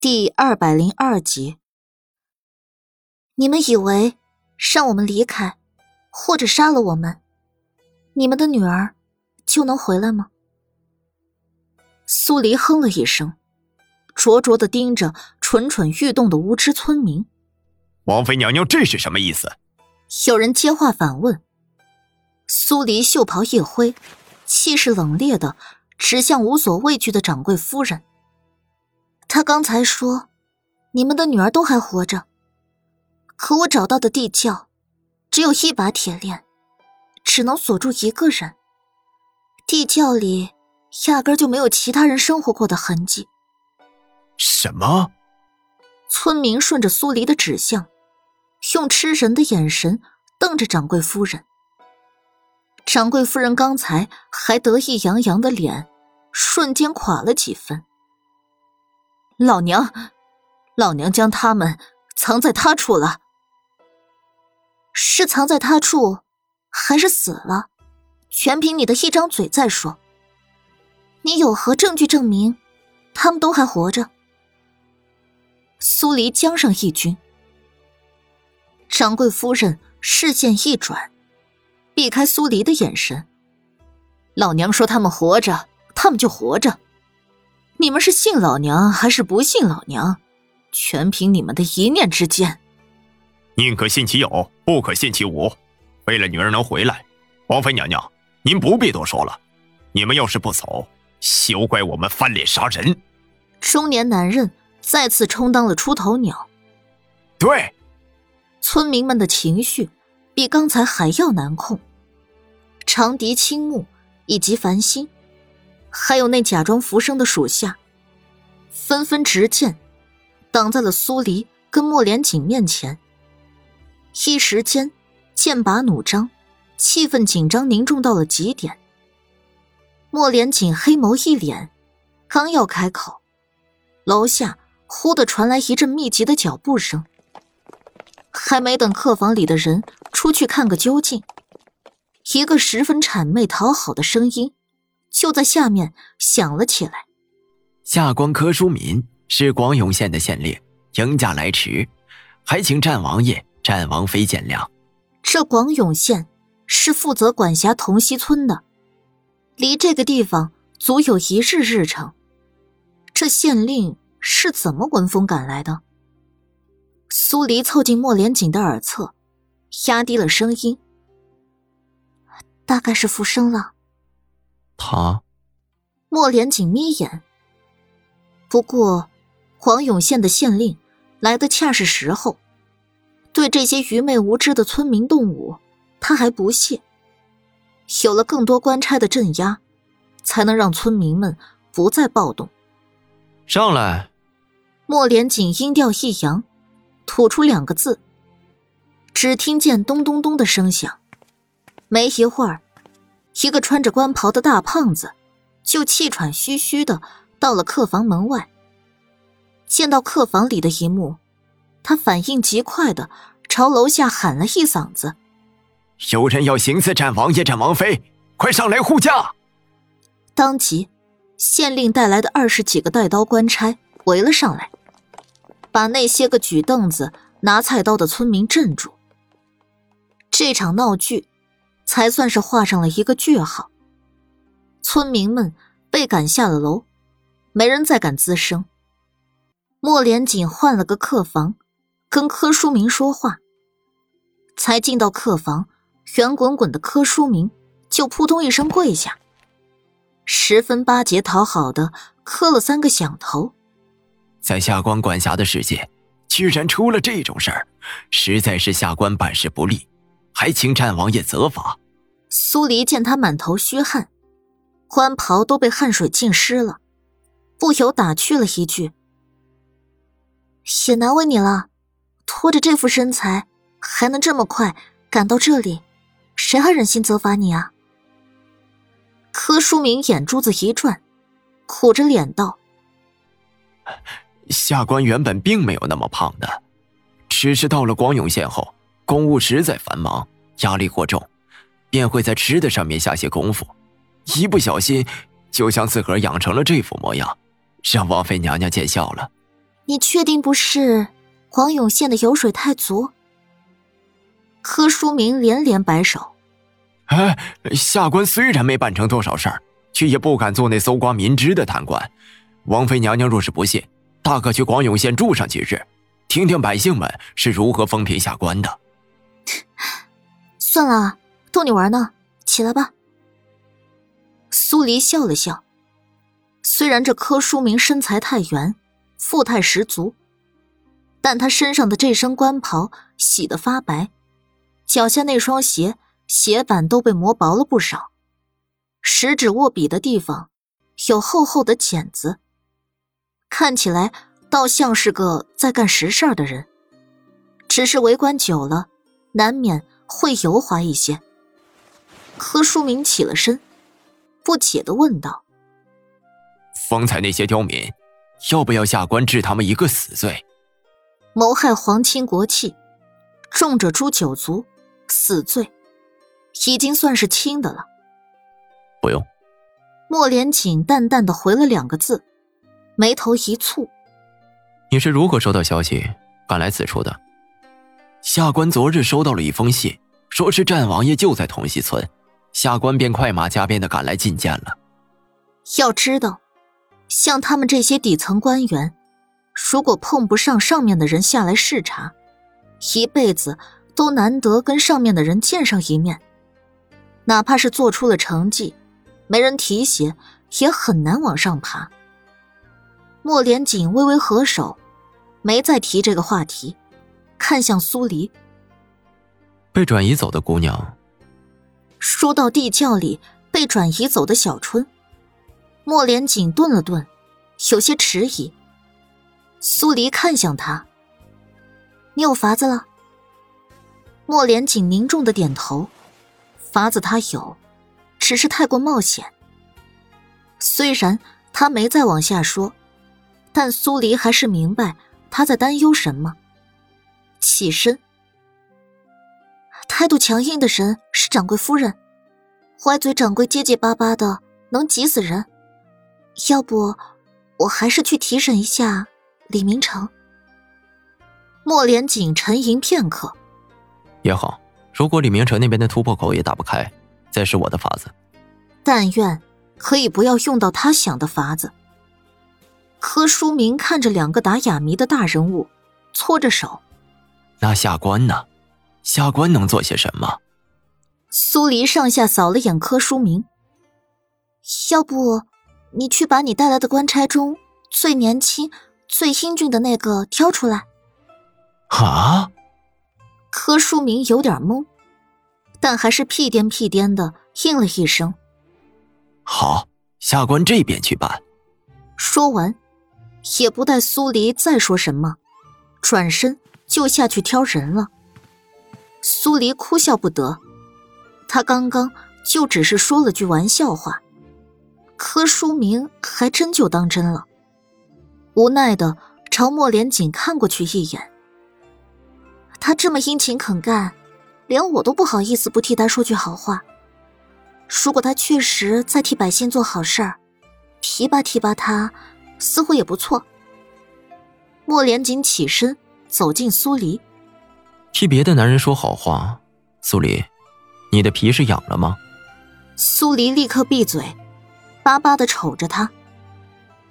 第二百零二集，你们以为让我们离开，或者杀了我们，你们的女儿就能回来吗？苏黎哼了一声，灼灼的盯着蠢蠢欲动的无知村民。王妃娘娘，这是什么意思？有人接话反问。苏黎袖袍一挥，气势冷冽的指向无所畏惧的掌柜夫人。他刚才说，你们的女儿都还活着。可我找到的地窖，只有一把铁链，只能锁住一个人。地窖里压根就没有其他人生活过的痕迹。什么？村民顺着苏黎的指向，用吃人的眼神瞪着掌柜夫人。掌柜夫人刚才还得意洋洋的脸，瞬间垮了几分。老娘，老娘将他们藏在他处了。是藏在他处，还是死了？全凭你的一张嘴再说。你有何证据证明他们都还活着？苏黎将上一军。掌柜夫人视线一转，避开苏黎的眼神。老娘说他们活着，他们就活着。你们是信老娘还是不信老娘，全凭你们的一念之间。宁可信其有，不可信其无。为了女儿能回来，王妃娘娘，您不必多说了。你们要是不走，休怪我们翻脸杀人。中年男人再次充当了出头鸟。对，村民们的情绪比刚才还要难控。长笛、青木以及繁星。还有那假装浮生的属下，纷纷执剑挡在了苏黎跟莫连锦面前。一时间，剑拔弩张，气氛紧张凝重到了极点。莫连锦黑眸一敛，刚要开口，楼下忽的传来一阵密集的脚步声。还没等客房里的人出去看个究竟，一个十分谄媚讨好的声音。就在下面响了起来。下官柯书敏是广永县的县令，迎驾来迟，还请战王爷、战王妃见谅。这广永县是负责管辖同溪村的，离这个地方足有一日日程。这县令是怎么闻风赶来的？苏黎凑近莫连锦的耳侧，压低了声音：“大概是复生了。”他，莫连锦眯眼。不过，黄永县的县令来的恰是时候，对这些愚昧无知的村民动武，他还不屑。有了更多官差的镇压，才能让村民们不再暴动。上来。莫连锦音调一扬，吐出两个字。只听见咚咚咚的声响，没一会儿。一个穿着官袍的大胖子，就气喘吁吁的到了客房门外。见到客房里的一幕，他反应极快的朝楼下喊了一嗓子：“有人要行刺斩王爷、斩王妃，快上来护驾！”当即，县令带来的二十几个带刀官差围了上来，把那些个举凳子、拿菜刀的村民镇住。这场闹剧。才算是画上了一个句号。村民们被赶下了楼，没人再敢吱声。莫连锦换了个客房，跟柯书明说话。才进到客房，圆滚滚的柯书明就扑通一声跪下，十分巴结讨好的磕了三个响头。在下官管辖的世界，居然出了这种事儿，实在是下官办事不力。还请战王爷责罚。苏黎见他满头虚汗，官袍都被汗水浸湿了，不由打趣了一句：“也难为你了，拖着这副身材还能这么快赶到这里，谁还忍心责罚你啊？”柯书明眼珠子一转，苦着脸道：“下官原本并没有那么胖的，只是到了广永县后。”公务实在繁忙，压力过重，便会在吃的上面下些功夫，一不小心就将自个儿养成了这副模样，让王妃娘娘见笑了。你确定不是黄永县的油水太足？柯书明连连摆手。哎，下官虽然没办成多少事儿，却也不敢做那搜刮民脂的贪官。王妃娘娘若是不信，大可去广永县住上几日，听听百姓们是如何风评下官的。算了，逗你玩呢，起来吧。苏黎笑了笑，虽然这柯书明身材太圆，富态十足，但他身上的这身官袍洗得发白，脚下那双鞋鞋板都被磨薄了不少，食指握笔的地方有厚厚的茧子，看起来倒像是个在干实事的人，只是围观久了，难免。会油滑一些。柯书明起了身，不解的问道：“方才那些刁民，要不要下官治他们一个死罪？谋害皇亲国戚，重者诛九族，死罪，已经算是轻的了。”不用。莫连锦淡淡的回了两个字，眉头一蹙：“你是如何收到消息，赶来此处的？”下官昨日收到了一封信，说是战王爷就在同溪村，下官便快马加鞭的赶来觐见了。要知道，像他们这些底层官员，如果碰不上上面的人下来视察，一辈子都难得跟上面的人见上一面。哪怕是做出了成绩，没人提携，也很难往上爬。莫连锦微微合手，没再提这个话题。看向苏黎，被转移走的姑娘。说到地窖里被转移走的小春，莫连锦顿了顿，有些迟疑。苏黎看向他：“你有法子了？”莫连锦凝重的点头：“法子他有，只是太过冒险。”虽然他没再往下说，但苏黎还是明白他在担忧什么。起身，态度强硬的人是掌柜夫人，歪嘴掌柜结结巴巴的，能急死人。要不，我还是去提审一下李明成。莫连锦沉吟片刻，也好。如果李明成那边的突破口也打不开，再是我的法子。但愿可以不要用到他想的法子。柯书明看着两个打哑谜的大人物，搓着手。那下官呢？下官能做些什么？苏黎上下扫了眼柯书明，要不你去把你带来的官差中最年轻、最英俊的那个挑出来。啊！柯书明有点懵，但还是屁颠屁颠的应了一声：“好，下官这边去办。”说完，也不待苏黎再说什么，转身。就下去挑人了。苏黎哭笑不得，他刚刚就只是说了句玩笑话，柯书明还真就当真了，无奈的朝莫连锦看过去一眼。他这么殷勤肯干，连我都不好意思不替他说句好话。如果他确实在替百姓做好事儿，提拔提拔他，似乎也不错。莫连锦起身。走进苏黎，替别的男人说好话。苏黎，你的皮是痒了吗？苏黎立刻闭嘴，巴巴的瞅着他。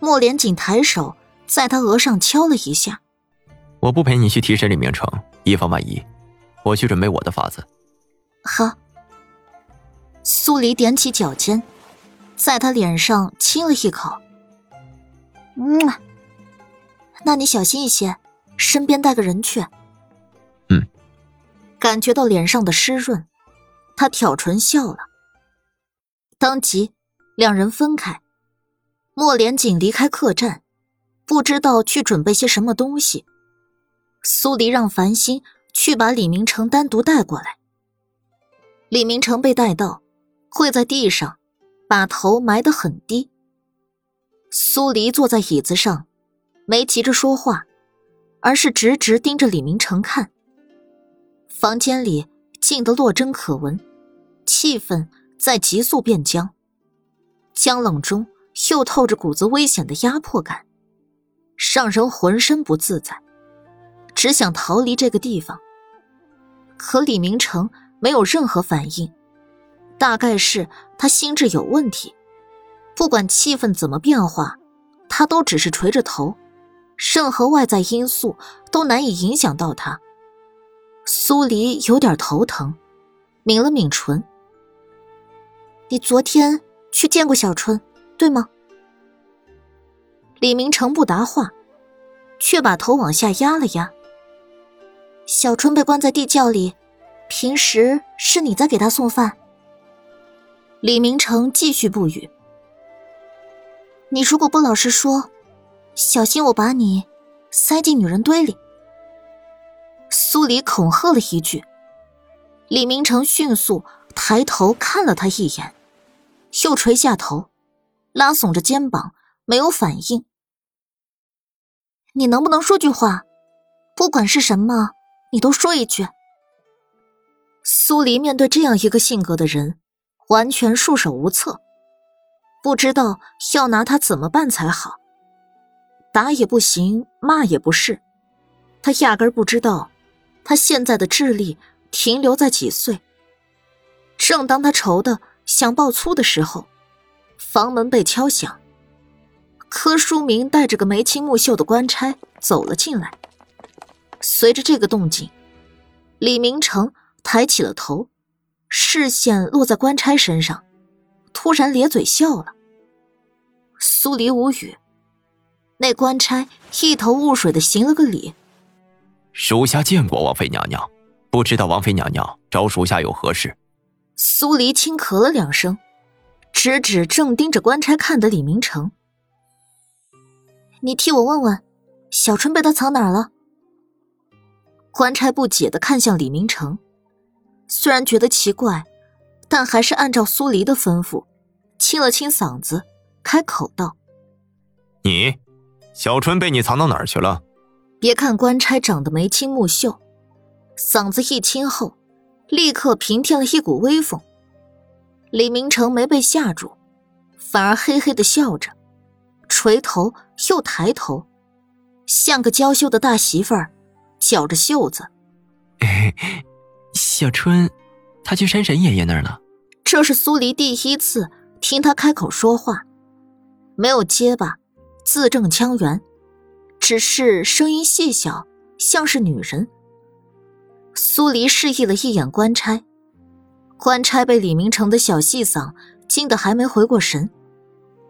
莫连锦抬手在他额上敲了一下。我不陪你去提审李明成，以防万一。我去准备我的法子。好。苏黎踮起脚尖，在他脸上亲了一口。嗯，那你小心一些。身边带个人去。嗯，感觉到脸上的湿润，他挑唇笑了。当即，两人分开。莫连锦离开客栈，不知道去准备些什么东西。苏黎让繁星去把李明成单独带过来。李明成被带到，跪在地上，把头埋得很低。苏黎坐在椅子上，没急着说话。而是直直盯着李明成看。房间里静得落针可闻，气氛在急速变僵，僵冷中又透着股子危险的压迫感。让人浑身不自在，只想逃离这个地方。可李明成没有任何反应，大概是他心智有问题。不管气氛怎么变化，他都只是垂着头，任何外在因素都难以影响到他。苏黎有点头疼，抿了抿唇：“你昨天去见过小春，对吗？”李明成不答话，却把头往下压了压。小春被关在地窖里，平时是你在给他送饭。李明成继续不语。你如果不老实说，小心我把你塞进女人堆里。苏黎恐吓了一句。李明成迅速抬头看了他一眼，又垂下头，拉耸着肩膀，没有反应。你能不能说句话？不管是什么。你都说一句。苏黎面对这样一个性格的人，完全束手无策，不知道要拿他怎么办才好。打也不行，骂也不是，他压根不知道他现在的智力停留在几岁。正当他愁的想爆粗的时候，房门被敲响，柯书明带着个眉清目秀的官差走了进来。随着这个动静，李明成抬起了头，视线落在官差身上，突然咧嘴笑了。苏黎无语，那官差一头雾水的行了个礼：“属下见过王妃娘娘，不知道王妃娘娘找属下有何事？”苏黎轻咳了两声，指指正盯着官差看的李明成：“你替我问问，小春被他藏哪儿了？”官差不解的看向李明成，虽然觉得奇怪，但还是按照苏黎的吩咐，清了清嗓子，开口道：“你，小春被你藏到哪儿去了？”别看官差长得眉清目秀，嗓子一清后，立刻平添了一股威风。李明成没被吓住，反而嘿嘿的笑着，垂头又抬头，像个娇羞的大媳妇儿。绞着袖子，小春，他去山神爷爷那儿了。这是苏黎第一次听他开口说话，没有结巴，字正腔圆，只是声音细小，像是女人。苏黎示意了一眼官差，官差被李明成的小细嗓惊得还没回过神。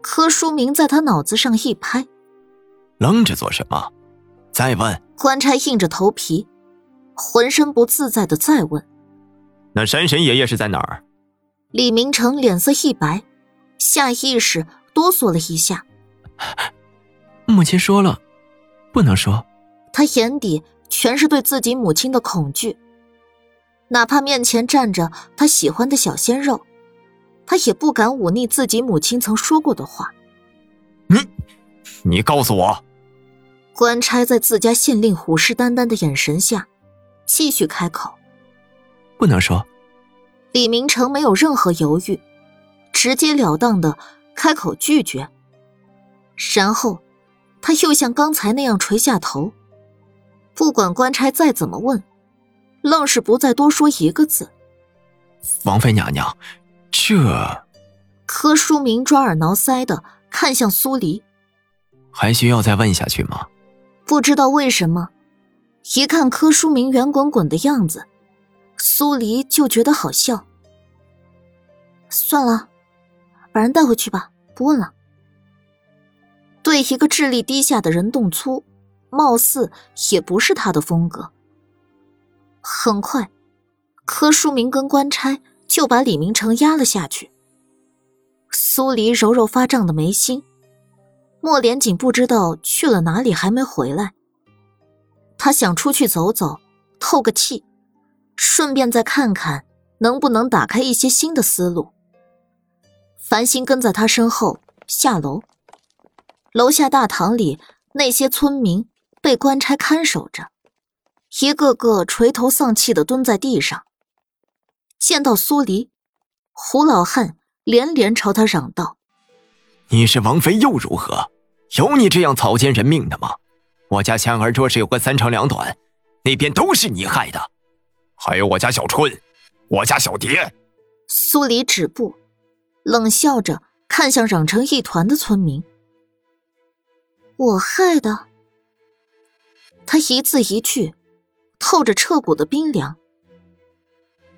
柯书明在他脑子上一拍：“愣着做什么？再问。”官差硬着头皮，浑身不自在的再问：“那山神爷爷是在哪儿？”李明成脸色一白，下意识哆嗦了一下。母亲说了，不能说。他眼底全是对自己母亲的恐惧，哪怕面前站着他喜欢的小鲜肉，他也不敢忤逆自己母亲曾说过的话。你，你告诉我。官差在自家县令虎视眈眈的眼神下，继续开口：“不能说。”李明成没有任何犹豫，直截了当的开口拒绝。然后，他又像刚才那样垂下头，不管官差再怎么问，愣是不再多说一个字。王妃娘娘，这……柯书明抓耳挠腮的看向苏黎，还需要再问下去吗？不知道为什么，一看柯书明圆滚滚的样子，苏黎就觉得好笑。算了，把人带回去吧，不问了。对一个智力低下的人动粗，貌似也不是他的风格。很快，柯书明跟官差就把李明成压了下去。苏黎揉揉发胀的眉心。莫连锦不知道去了哪里，还没回来。他想出去走走，透个气，顺便再看看能不能打开一些新的思路。繁星跟在他身后下楼，楼下大堂里那些村民被官差看守着，一个个垂头丧气的蹲在地上。见到苏黎，胡老汉连连朝他嚷道：“你是王妃又如何？”有你这样草菅人命的吗？我家香儿若是有个三长两短，那边都是你害的。还有我家小春，我家小蝶。苏黎止步，冷笑着看向嚷成一团的村民。我害的。他一字一句，透着彻骨的冰凉。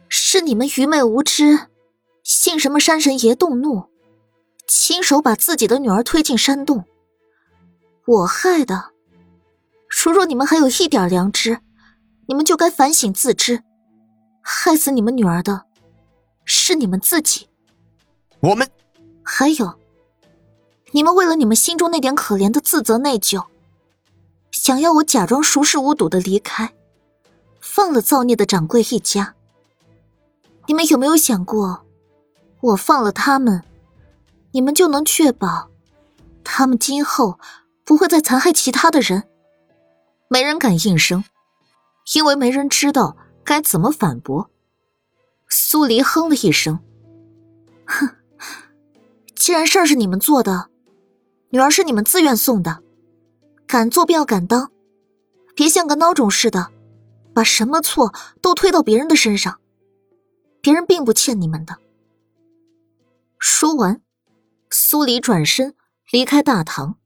是你们愚昧无知，信什么山神爷动怒，亲手把自己的女儿推进山洞。我害的。如若你们还有一点良知，你们就该反省自知。害死你们女儿的，是你们自己。我们还有，你们为了你们心中那点可怜的自责内疚，想要我假装熟视无睹的离开，放了造孽的掌柜一家。你们有没有想过，我放了他们，你们就能确保，他们今后不会再残害其他的人？没人敢应声，因为没人知道。该怎么反驳？苏黎哼了一声，哼，既然事儿是你们做的，女儿是你们自愿送的，敢做便要敢当，别像个孬种似的，把什么错都推到别人的身上。别人并不欠你们的。说完，苏黎转身离开大堂。